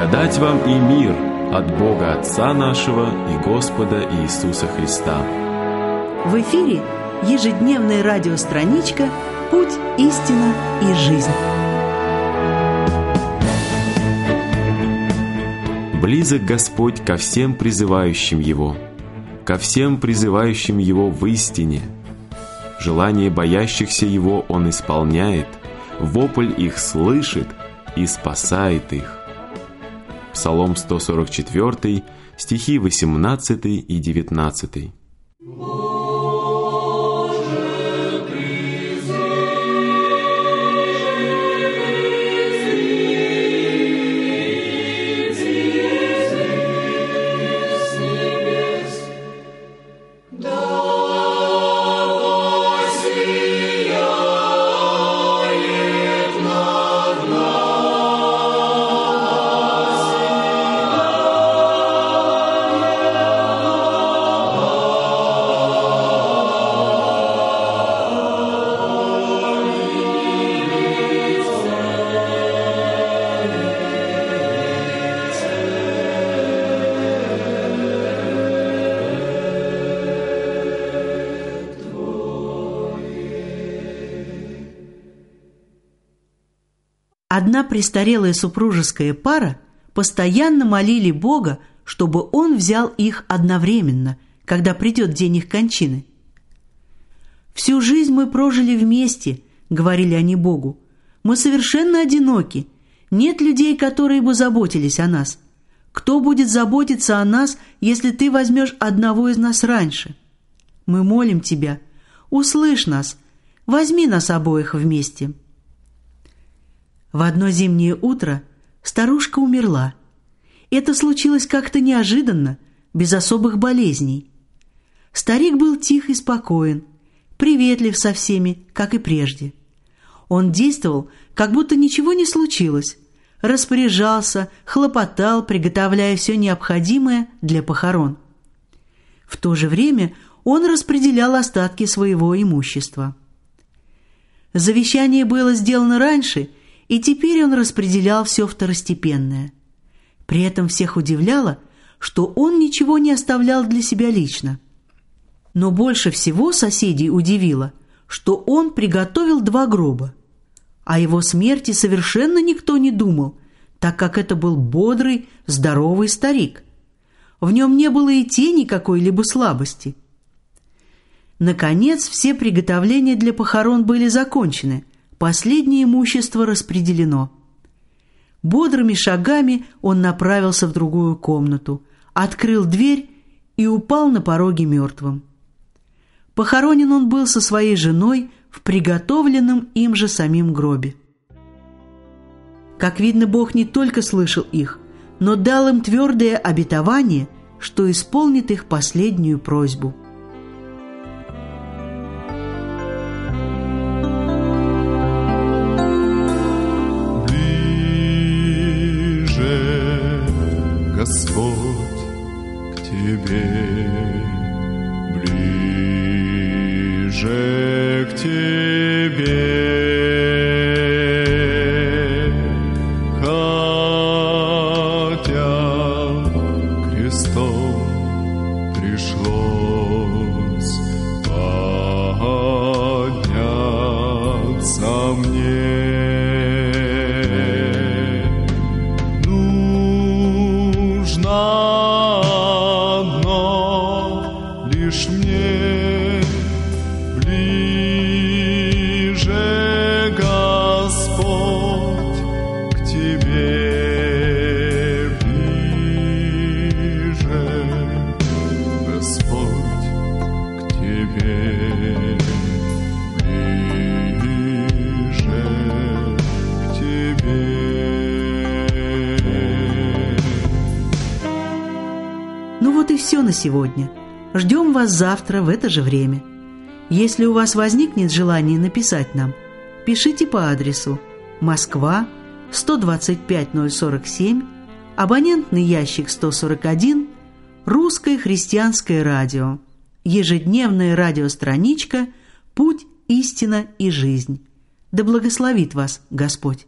Благодать вам и мир от Бога Отца нашего и Господа Иисуса Христа. В эфире ежедневная радиостраничка «Путь, истина и жизнь». Близок Господь ко всем призывающим Его, ко всем призывающим Его в истине. Желание боящихся Его Он исполняет, вопль их слышит и спасает их. Псалом 144, стихи 18 и 19. Одна престарелая супружеская пара постоянно молили Бога, чтобы Он взял их одновременно, когда придет день их кончины. «Всю жизнь мы прожили вместе», — говорили они Богу. «Мы совершенно одиноки. Нет людей, которые бы заботились о нас. Кто будет заботиться о нас, если ты возьмешь одного из нас раньше? Мы молим тебя, услышь нас, возьми нас обоих вместе». В одно зимнее утро старушка умерла. Это случилось как-то неожиданно, без особых болезней. Старик был тих и спокоен, приветлив со всеми, как и прежде. Он действовал, как будто ничего не случилось, распоряжался, хлопотал, приготовляя все необходимое для похорон. В то же время он распределял остатки своего имущества. Завещание было сделано раньше – и теперь он распределял все второстепенное. При этом всех удивляло, что он ничего не оставлял для себя лично. Но больше всего соседей удивило, что он приготовил два гроба. О его смерти совершенно никто не думал, так как это был бодрый, здоровый старик. В нем не было и тени какой-либо слабости. Наконец, все приготовления для похорон были закончены – Последнее имущество распределено. Бодрыми шагами он направился в другую комнату, открыл дверь и упал на пороге мертвым. Похоронен он был со своей женой в приготовленном им же самим гробе. Как видно, Бог не только слышал их, но дал им твердое обетование, что исполнит их последнюю просьбу – Господь к Тебе ближе к Тебе. Ну вот и все на сегодня. Ждем вас завтра в это же время. Если у вас возникнет желание написать нам, пишите по адресу Москва, 125047, абонентный ящик 141, Русское христианское радио, ежедневная радиостраничка «Путь, истина и жизнь». Да благословит вас Господь!